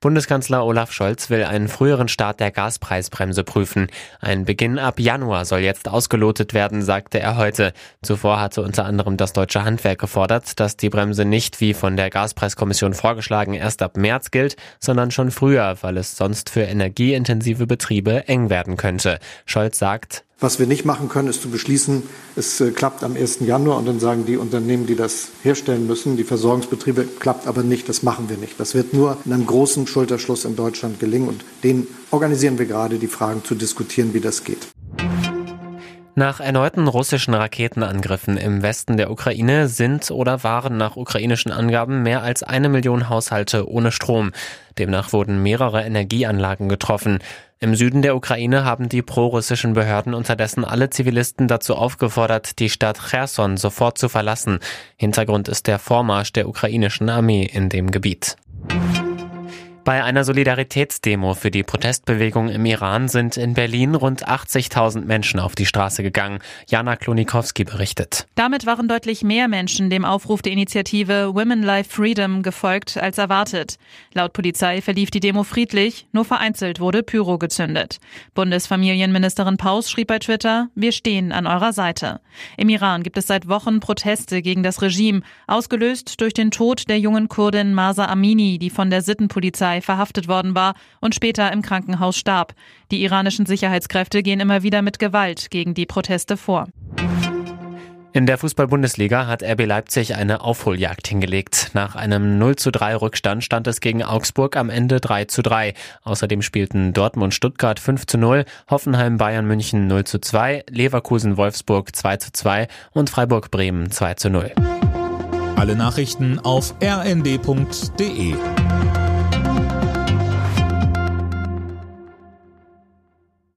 Bundeskanzler Olaf Scholz will einen früheren Start der Gaspreisbremse prüfen. Ein Beginn ab Januar soll jetzt ausgelotet werden, sagte er heute. Zuvor hatte unter anderem das deutsche Handwerk gefordert, dass die Bremse nicht wie von der Gaspreiskommission vorgeschlagen erst ab März gilt, sondern schon früher, weil es sonst für energieintensive Betriebe eng werden könnte. Scholz sagt, was wir nicht machen können, ist zu beschließen, es äh, klappt am 1. Januar und dann sagen die Unternehmen, die das herstellen müssen, die Versorgungsbetriebe, klappt aber nicht, das machen wir nicht. Das wird nur in einem großen Schulterschluss in Deutschland gelingen und den organisieren wir gerade, die Fragen zu diskutieren, wie das geht. Nach erneuten russischen Raketenangriffen im Westen der Ukraine sind oder waren nach ukrainischen Angaben mehr als eine Million Haushalte ohne Strom. Demnach wurden mehrere Energieanlagen getroffen. Im Süden der Ukraine haben die prorussischen Behörden unterdessen alle Zivilisten dazu aufgefordert, die Stadt Cherson sofort zu verlassen. Hintergrund ist der Vormarsch der ukrainischen Armee in dem Gebiet. Bei einer Solidaritätsdemo für die Protestbewegung im Iran sind in Berlin rund 80.000 Menschen auf die Straße gegangen. Jana Klonikowski berichtet. Damit waren deutlich mehr Menschen dem Aufruf der Initiative Women Life Freedom gefolgt als erwartet. Laut Polizei verlief die Demo friedlich, nur vereinzelt wurde Pyro gezündet. Bundesfamilienministerin Paus schrieb bei Twitter, wir stehen an eurer Seite. Im Iran gibt es seit Wochen Proteste gegen das Regime, ausgelöst durch den Tod der jungen Kurdin Masa Amini, die von der Sittenpolizei verhaftet worden war und später im Krankenhaus starb. Die iranischen Sicherheitskräfte gehen immer wieder mit Gewalt gegen die Proteste vor. In der Fußball-Bundesliga hat RB Leipzig eine Aufholjagd hingelegt. Nach einem 0 zu 3 Rückstand stand es gegen Augsburg am Ende 3 zu 3. Außerdem spielten Dortmund Stuttgart 5 zu 0, Hoffenheim Bayern München 0 zu 2, Leverkusen Wolfsburg 2 zu 2 und Freiburg Bremen 2 zu 0. Alle Nachrichten auf rnd.de